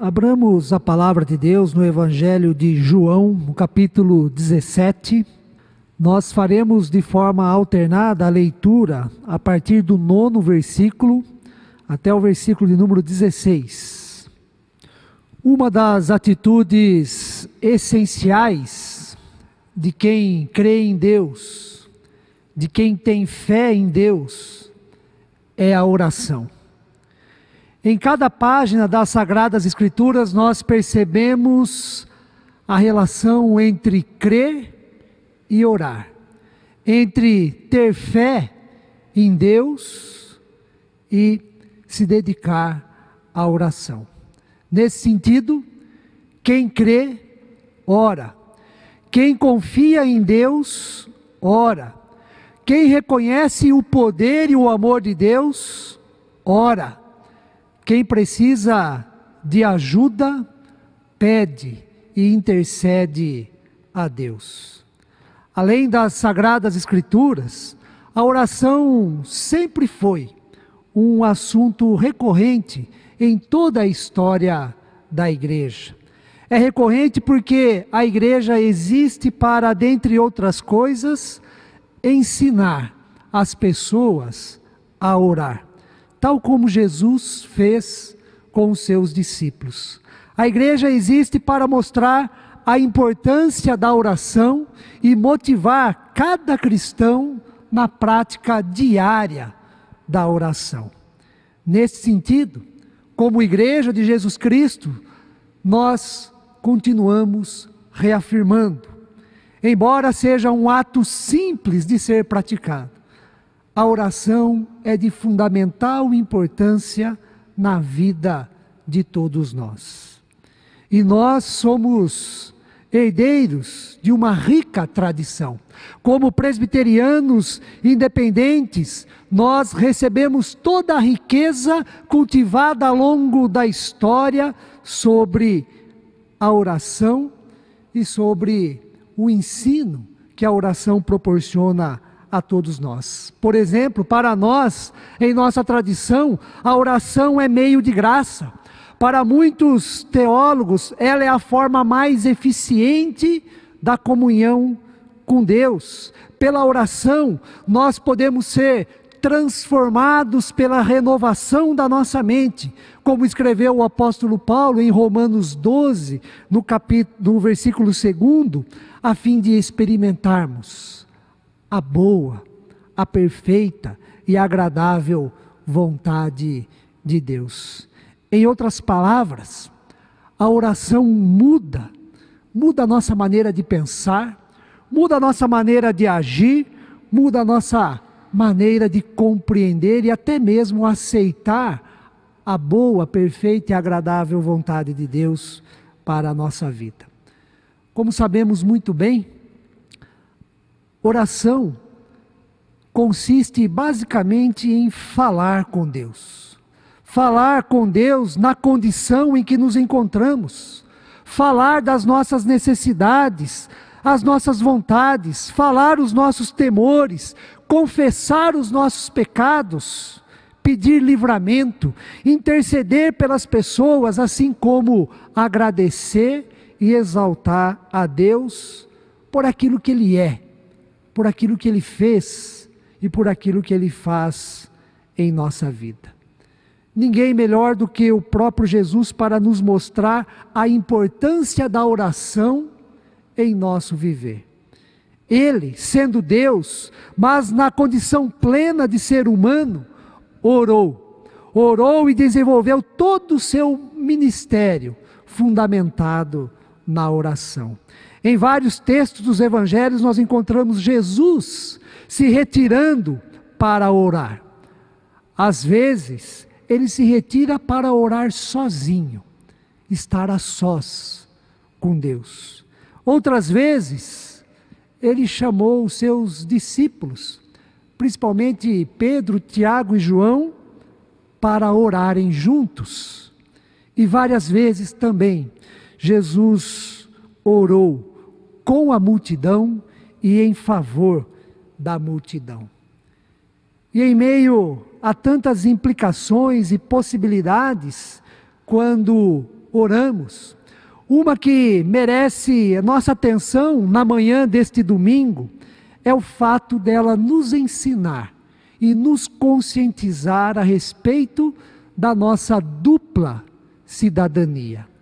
abramos a palavra de Deus no Evangelho de João, no capítulo 17. Nós faremos de forma alternada a leitura a partir do nono versículo até o versículo de número 16. Uma das atitudes essenciais de quem crê em Deus, de quem tem fé em Deus, é a oração. Em cada página das Sagradas Escrituras, nós percebemos a relação entre crer e orar, entre ter fé em Deus e se dedicar à oração. Nesse sentido, quem crê, ora. Quem confia em Deus, ora. Quem reconhece o poder e o amor de Deus, ora. Quem precisa de ajuda, pede e intercede a Deus. Além das sagradas Escrituras, a oração sempre foi um assunto recorrente em toda a história da igreja. É recorrente porque a igreja existe para, dentre outras coisas, ensinar as pessoas a orar tal como Jesus fez com os seus discípulos. A igreja existe para mostrar a importância da oração e motivar cada cristão na prática diária da oração. Nesse sentido, como igreja de Jesus Cristo, nós continuamos reafirmando, embora seja um ato simples de ser praticado, a oração é de fundamental importância na vida de todos nós. E nós somos herdeiros de uma rica tradição. Como presbiterianos independentes, nós recebemos toda a riqueza cultivada ao longo da história sobre a oração e sobre o ensino que a oração proporciona a todos nós. Por exemplo, para nós, em nossa tradição, a oração é meio de graça. Para muitos teólogos, ela é a forma mais eficiente da comunhão com Deus. Pela oração, nós podemos ser transformados pela renovação da nossa mente, como escreveu o apóstolo Paulo em Romanos 12, no capítulo, no versículo 2, a fim de experimentarmos a boa, a perfeita e agradável vontade de Deus. Em outras palavras, a oração muda, muda a nossa maneira de pensar, muda a nossa maneira de agir, muda a nossa maneira de compreender e até mesmo aceitar a boa, perfeita e agradável vontade de Deus para a nossa vida. Como sabemos muito bem, Oração consiste basicamente em falar com Deus. Falar com Deus na condição em que nos encontramos. Falar das nossas necessidades, as nossas vontades, falar os nossos temores, confessar os nossos pecados, pedir livramento, interceder pelas pessoas, assim como agradecer e exaltar a Deus por aquilo que Ele é por aquilo que Ele fez e por aquilo que Ele faz em nossa vida. Ninguém melhor do que o próprio Jesus para nos mostrar a importância da oração em nosso viver. Ele, sendo Deus, mas na condição plena de ser humano, orou. Orou e desenvolveu todo o seu ministério fundamentado na oração. Em vários textos dos evangelhos nós encontramos Jesus se retirando para orar. Às vezes, ele se retira para orar sozinho, estar a sós com Deus. Outras vezes, ele chamou os seus discípulos, principalmente Pedro, Tiago e João, para orarem juntos. E várias vezes também Jesus orou com a multidão e em favor da multidão. E em meio a tantas implicações e possibilidades, quando oramos. Uma que merece nossa atenção na manhã deste domingo é o fato dela nos ensinar e nos conscientizar a respeito da nossa dupla cidadania.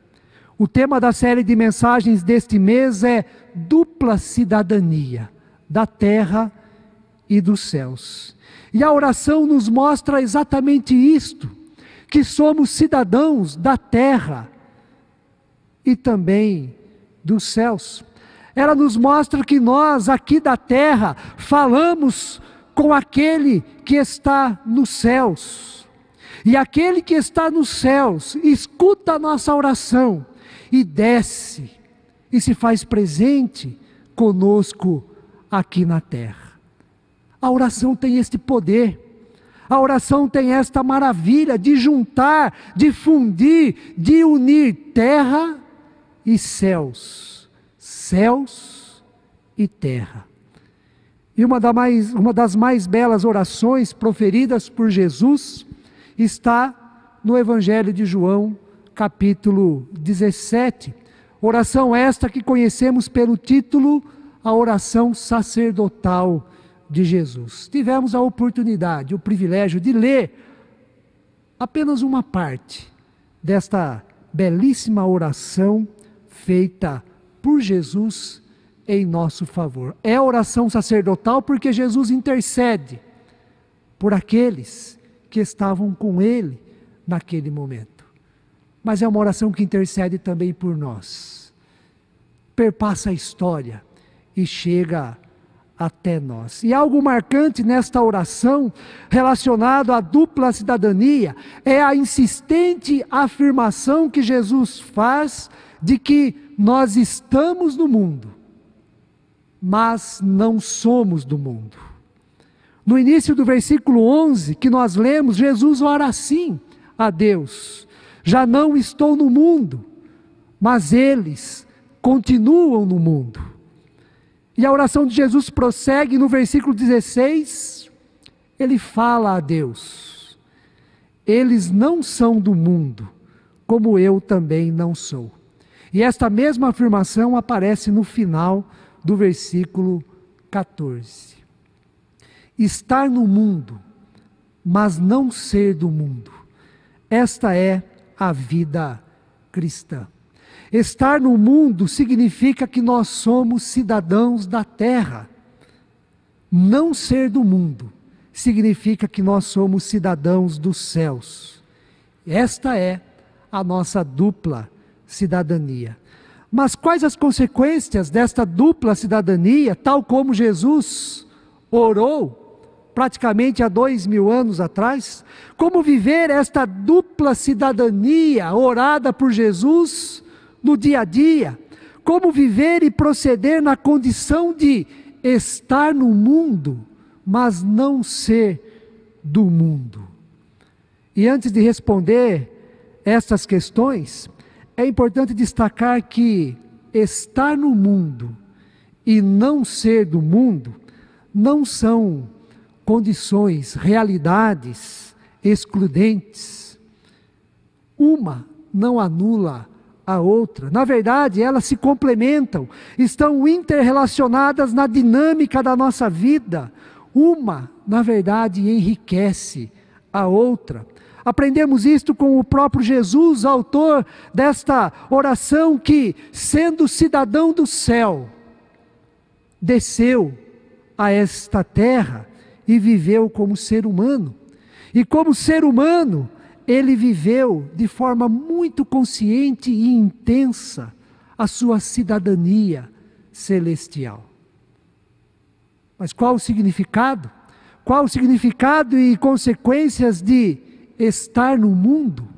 O tema da série de mensagens deste mês é dupla cidadania da terra e dos céus. E a oração nos mostra exatamente isto: que somos cidadãos da terra e também dos céus. Ela nos mostra que nós, aqui da terra, falamos com aquele que está nos céus. E aquele que está nos céus escuta a nossa oração e desce e se faz presente conosco aqui na terra. A oração tem este poder. A oração tem esta maravilha de juntar, de fundir, de unir terra e céus, céus e terra. E uma, da mais, uma das mais belas orações proferidas por Jesus está no Evangelho de João, capítulo 17. Oração esta que conhecemos pelo título A Oração Sacerdotal de Jesus. Tivemos a oportunidade, o privilégio de ler apenas uma parte desta belíssima oração feita por Jesus em nosso favor. É oração sacerdotal porque Jesus intercede por aqueles que estavam com ele naquele momento. Mas é uma oração que intercede também por nós. Perpassa a história e chega até nós. E algo marcante nesta oração, relacionado à dupla cidadania, é a insistente afirmação que Jesus faz de que nós estamos no mundo, mas não somos do mundo. No início do versículo 11 que nós lemos, Jesus ora assim a Deus: Já não estou no mundo, mas eles continuam no mundo. E a oração de Jesus prossegue no versículo 16, ele fala a Deus: Eles não são do mundo, como eu também não sou. E esta mesma afirmação aparece no final do versículo 14. Estar no mundo, mas não ser do mundo. Esta é a vida cristã. Estar no mundo significa que nós somos cidadãos da terra. Não ser do mundo significa que nós somos cidadãos dos céus. Esta é a nossa dupla cidadania. Mas quais as consequências desta dupla cidadania, tal como Jesus orou praticamente há dois mil anos atrás? Como viver esta dupla cidadania orada por Jesus no dia a dia? Como viver e proceder na condição de estar no mundo, mas não ser do mundo? E antes de responder estas questões, é importante destacar que estar no mundo e não ser do mundo não são condições, realidades excludentes. Uma não anula a outra. Na verdade, elas se complementam, estão interrelacionadas na dinâmica da nossa vida. Uma, na verdade, enriquece a outra. Aprendemos isto com o próprio Jesus, autor desta oração, que, sendo cidadão do céu, desceu a esta terra e viveu como ser humano. E como ser humano, ele viveu de forma muito consciente e intensa a sua cidadania celestial. Mas qual o significado? Qual o significado e consequências de estar no mundo,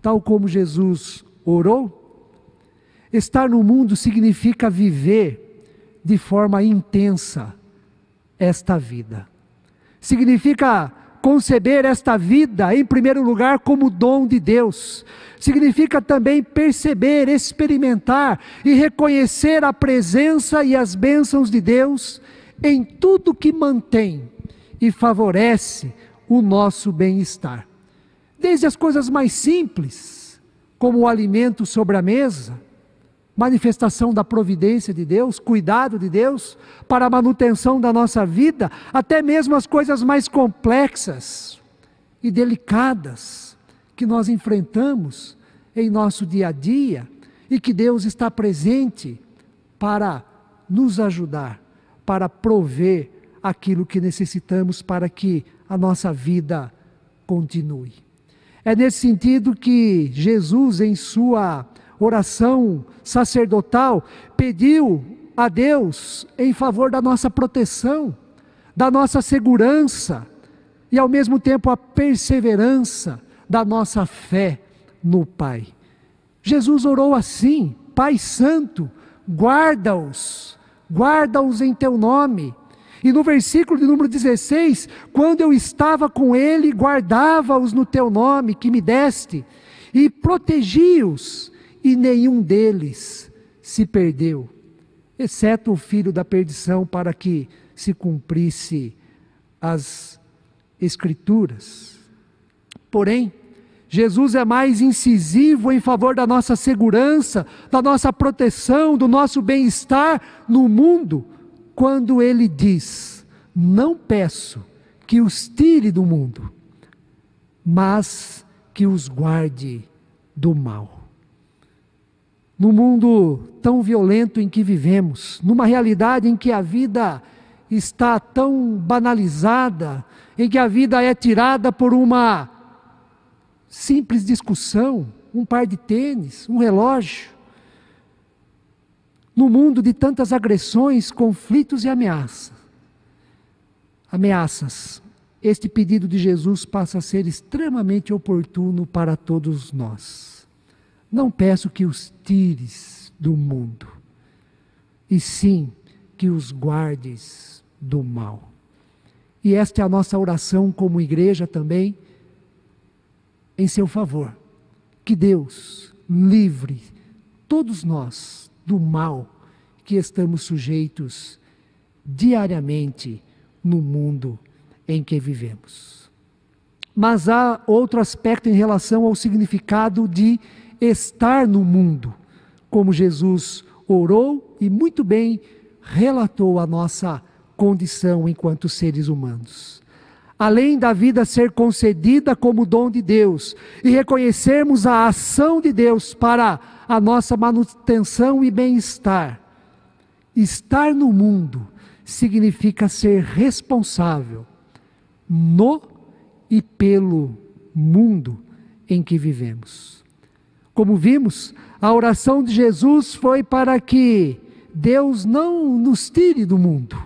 tal como Jesus orou. Estar no mundo significa viver de forma intensa esta vida. Significa conceber esta vida, em primeiro lugar, como dom de Deus. Significa também perceber, experimentar e reconhecer a presença e as bênçãos de Deus em tudo que mantém e favorece o nosso bem-estar desde as coisas mais simples como o alimento sobre a mesa, manifestação da providência de Deus, cuidado de Deus para a manutenção da nossa vida, até mesmo as coisas mais complexas e delicadas que nós enfrentamos em nosso dia a dia e que Deus está presente para nos ajudar, para prover aquilo que necessitamos para que a nossa vida continue. É nesse sentido que Jesus, em sua oração sacerdotal, pediu a Deus em favor da nossa proteção, da nossa segurança e ao mesmo tempo a perseverança da nossa fé no Pai. Jesus orou assim: Pai Santo, guarda-os, guarda-os em teu nome. E no versículo de número 16, quando eu estava com ele, guardava-os no teu nome que me deste, e protegi-os e nenhum deles se perdeu, exceto o filho da perdição, para que se cumprisse as Escrituras. Porém, Jesus é mais incisivo em favor da nossa segurança, da nossa proteção, do nosso bem-estar no mundo, quando ele diz: Não peço que os tire do mundo, mas que os guarde do mal no mundo tão violento em que vivemos, numa realidade em que a vida está tão banalizada, em que a vida é tirada por uma simples discussão, um par de tênis, um relógio. No mundo de tantas agressões, conflitos e ameaças. Ameaças. Este pedido de Jesus passa a ser extremamente oportuno para todos nós. Não peço que os tires do mundo, e sim que os guardes do mal. E esta é a nossa oração como igreja também, em seu favor. Que Deus livre todos nós do mal que estamos sujeitos diariamente no mundo em que vivemos. Mas há outro aspecto em relação ao significado de estar no mundo, como Jesus orou e muito bem relatou a nossa condição enquanto seres humanos. Além da vida ser concedida como dom de Deus e reconhecermos a ação de Deus para a nossa manutenção e bem-estar, estar no mundo significa ser responsável no e pelo mundo em que vivemos. Como vimos, a oração de Jesus foi para que Deus não nos tire do mundo.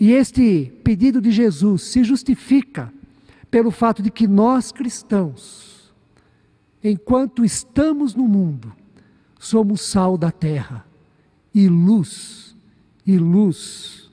E este pedido de Jesus se justifica pelo fato de que nós cristãos, enquanto estamos no mundo, somos sal da terra e luz, e luz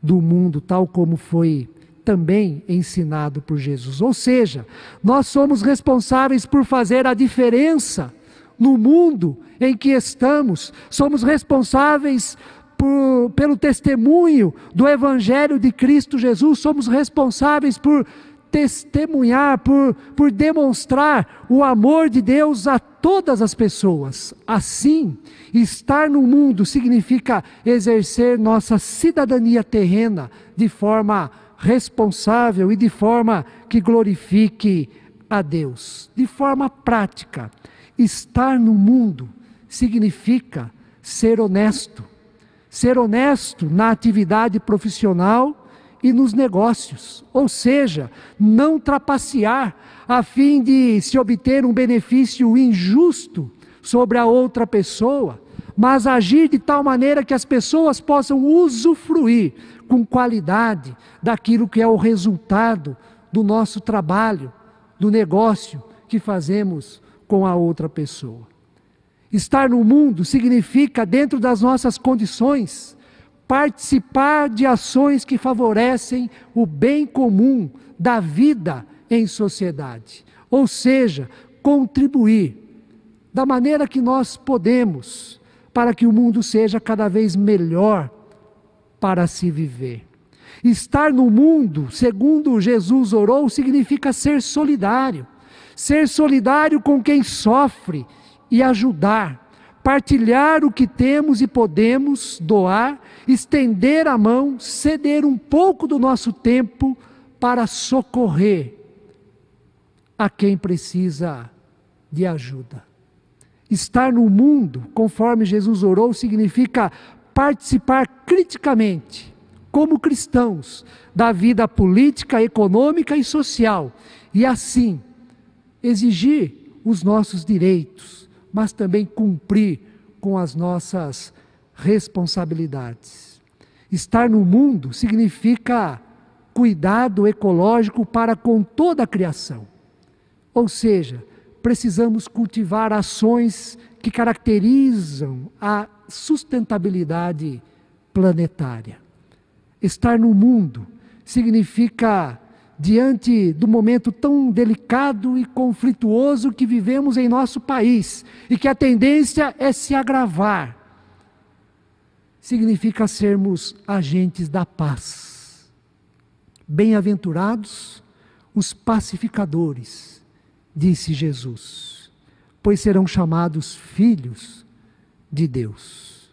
do mundo, tal como foi também ensinado por Jesus. Ou seja, nós somos responsáveis por fazer a diferença no mundo em que estamos, somos responsáveis por, pelo testemunho do Evangelho de Cristo Jesus, somos responsáveis por testemunhar, por, por demonstrar o amor de Deus a todas as pessoas. Assim, estar no mundo significa exercer nossa cidadania terrena de forma responsável e de forma que glorifique a Deus. De forma prática, estar no mundo significa ser honesto. Ser honesto na atividade profissional e nos negócios, ou seja, não trapacear a fim de se obter um benefício injusto sobre a outra pessoa, mas agir de tal maneira que as pessoas possam usufruir com qualidade daquilo que é o resultado do nosso trabalho, do negócio que fazemos com a outra pessoa. Estar no mundo significa, dentro das nossas condições, participar de ações que favorecem o bem comum da vida em sociedade. Ou seja, contribuir da maneira que nós podemos para que o mundo seja cada vez melhor para se viver. Estar no mundo, segundo Jesus orou, significa ser solidário, ser solidário com quem sofre e ajudar, partilhar o que temos e podemos doar, estender a mão, ceder um pouco do nosso tempo para socorrer a quem precisa de ajuda. Estar no mundo, conforme Jesus orou, significa participar criticamente, como cristãos, da vida política, econômica e social, e assim exigir os nossos direitos, mas também cumprir com as nossas responsabilidades. Estar no mundo significa cuidado ecológico para com toda a criação. Ou seja, precisamos cultivar ações que caracterizam a sustentabilidade planetária. Estar no mundo significa, diante do momento tão delicado e conflituoso que vivemos em nosso país e que a tendência é se agravar, significa sermos agentes da paz. Bem-aventurados os pacificadores disse Jesus, pois serão chamados filhos de Deus.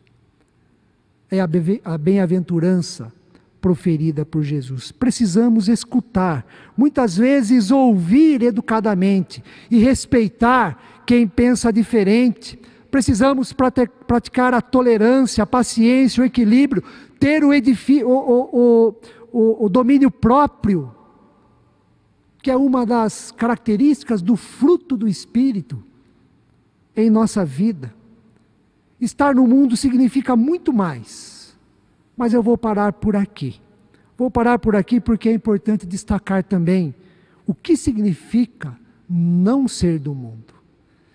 É a bem-aventurança proferida por Jesus. Precisamos escutar, muitas vezes ouvir educadamente e respeitar quem pensa diferente. Precisamos praticar a tolerância, a paciência, o equilíbrio, ter o, o, o, o domínio próprio que é uma das características do fruto do Espírito em nossa vida. Estar no mundo significa muito mais, mas eu vou parar por aqui. Vou parar por aqui porque é importante destacar também o que significa não ser do mundo.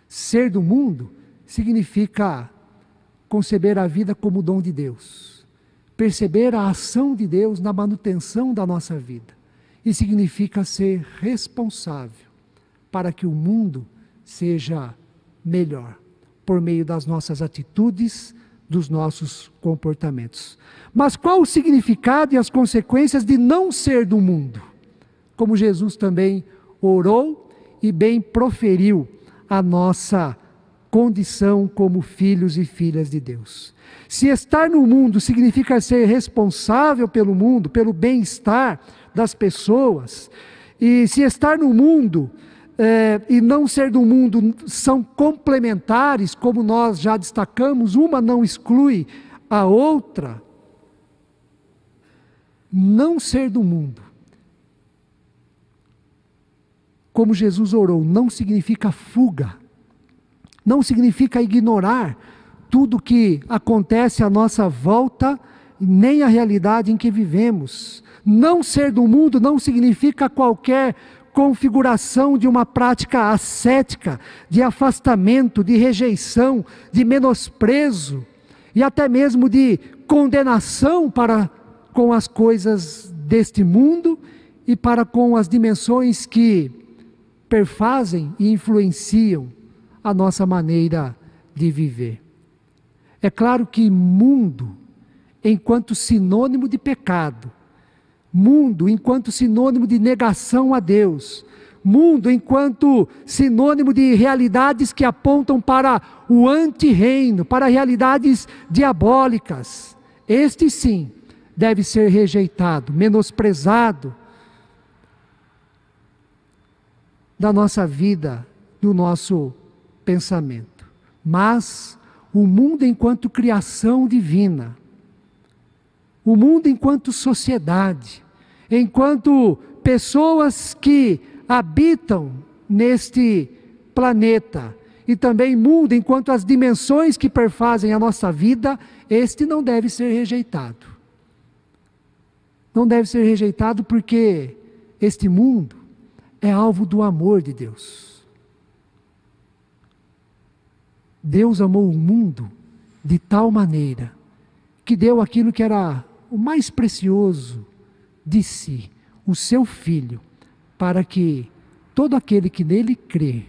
Ser do mundo significa conceber a vida como dom de Deus, perceber a ação de Deus na manutenção da nossa vida e significa ser responsável para que o mundo seja melhor por meio das nossas atitudes, dos nossos comportamentos. Mas qual o significado e as consequências de não ser do mundo? Como Jesus também orou e bem proferiu a nossa condição como filhos e filhas de Deus. Se estar no mundo significa ser responsável pelo mundo, pelo bem-estar, das pessoas. E se estar no mundo é, e não ser do mundo são complementares, como nós já destacamos, uma não exclui a outra. Não ser do mundo, como Jesus orou, não significa fuga, não significa ignorar tudo que acontece à nossa volta, nem a realidade em que vivemos. Não ser do mundo não significa qualquer configuração de uma prática ascética, de afastamento, de rejeição, de menosprezo e até mesmo de condenação para com as coisas deste mundo e para com as dimensões que perfazem e influenciam a nossa maneira de viver. É claro que mundo, enquanto sinônimo de pecado, Mundo enquanto sinônimo de negação a Deus. Mundo enquanto sinônimo de realidades que apontam para o anti-reino, para realidades diabólicas. Este sim deve ser rejeitado, menosprezado da nossa vida, do nosso pensamento. Mas o mundo enquanto criação divina, o mundo enquanto sociedade, enquanto pessoas que habitam neste planeta e também mundo, enquanto as dimensões que perfazem a nossa vida, este não deve ser rejeitado. Não deve ser rejeitado porque este mundo é alvo do amor de Deus. Deus amou o mundo de tal maneira que deu aquilo que era o mais precioso de si, o seu filho, para que todo aquele que nele crê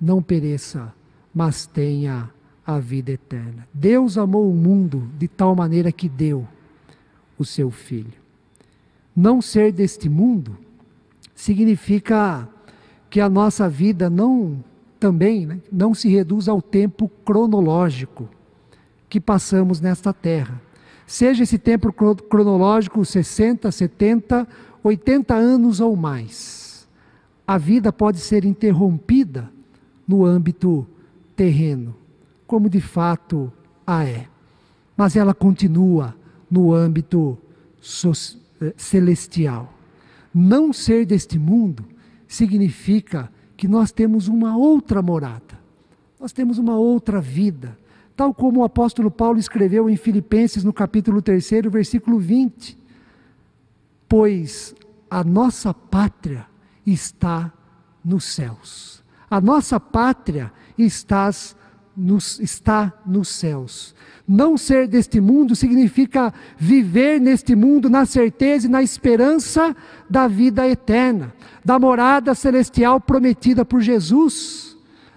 não pereça, mas tenha a vida eterna. Deus amou o mundo de tal maneira que deu o seu filho. Não ser deste mundo significa que a nossa vida não também né, não se reduz ao tempo cronológico que passamos nesta terra. Seja esse tempo cronológico 60, 70, 80 anos ou mais. A vida pode ser interrompida no âmbito terreno, como de fato a é. Mas ela continua no âmbito eh, celestial. Não ser deste mundo significa que nós temos uma outra morada, nós temos uma outra vida, tal como o apóstolo Paulo escreveu em Filipenses no capítulo 3, versículo 20. Pois a nossa pátria está nos céus. A nossa pátria está nos, está nos céus. Não ser deste mundo significa viver neste mundo na certeza e na esperança da vida eterna, da morada celestial prometida por Jesus.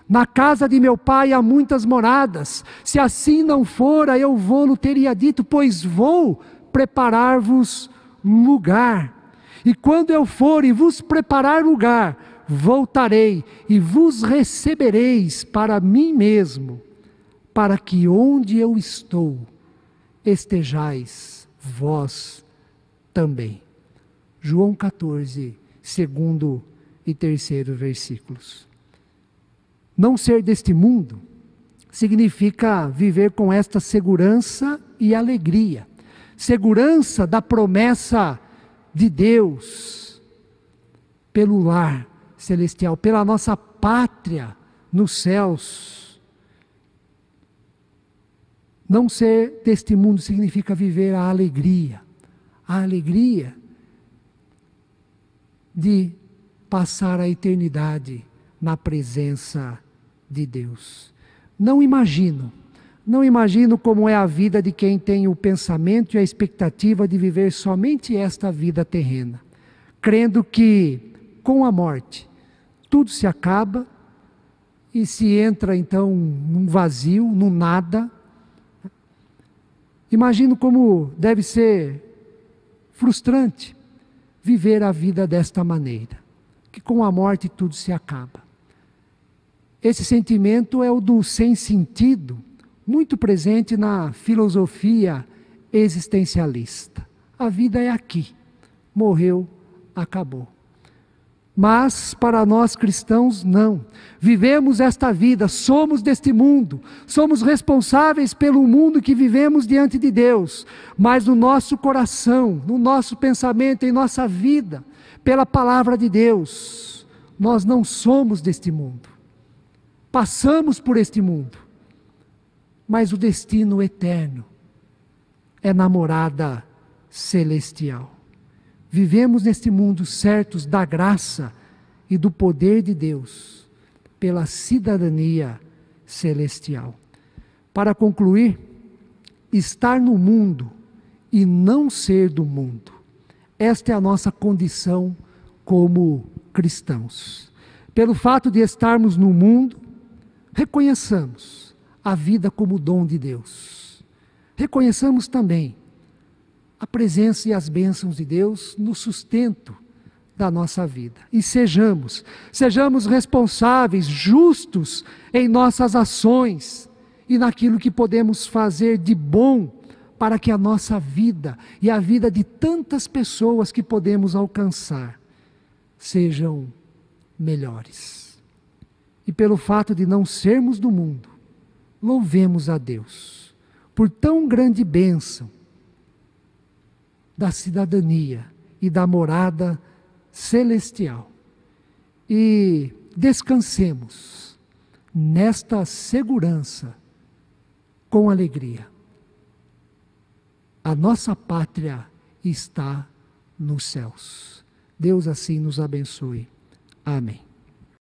Na casa de meu pai há muitas moradas. Se assim não fora, eu vou-lo teria dito, pois vou preparar-vos lugar. E quando eu for e vos preparar lugar, voltarei e vos recebereis para mim mesmo para que onde eu estou estejais vós também. João 14, segundo e terceiro versículos. Não ser deste mundo significa viver com esta segurança e alegria. Segurança da promessa de Deus pelo lar celestial, pela nossa pátria nos céus não ser deste mundo significa viver a alegria, a alegria de passar a eternidade na presença de Deus. Não imagino, não imagino como é a vida de quem tem o pensamento e a expectativa de viver somente esta vida terrena, crendo que com a morte tudo se acaba e se entra então num vazio, num nada, Imagino como deve ser frustrante viver a vida desta maneira, que com a morte tudo se acaba. Esse sentimento é o do sem sentido, muito presente na filosofia existencialista. A vida é aqui, morreu, acabou. Mas para nós cristãos, não. Vivemos esta vida, somos deste mundo, somos responsáveis pelo mundo que vivemos diante de Deus, mas no nosso coração, no nosso pensamento, em nossa vida, pela palavra de Deus, nós não somos deste mundo. Passamos por este mundo, mas o destino eterno é namorada celestial. Vivemos neste mundo certos da graça e do poder de Deus, pela cidadania celestial. Para concluir, estar no mundo e não ser do mundo. Esta é a nossa condição como cristãos. Pelo fato de estarmos no mundo, reconheçamos a vida como dom de Deus. Reconheçamos também a presença e as bênçãos de Deus no sustento da nossa vida. E sejamos, sejamos responsáveis, justos em nossas ações e naquilo que podemos fazer de bom para que a nossa vida e a vida de tantas pessoas que podemos alcançar sejam melhores. E pelo fato de não sermos do mundo, louvemos a Deus por tão grande bênção da cidadania e da morada celestial. E descansemos nesta segurança com alegria. A nossa pátria está nos céus. Deus assim nos abençoe. Amém.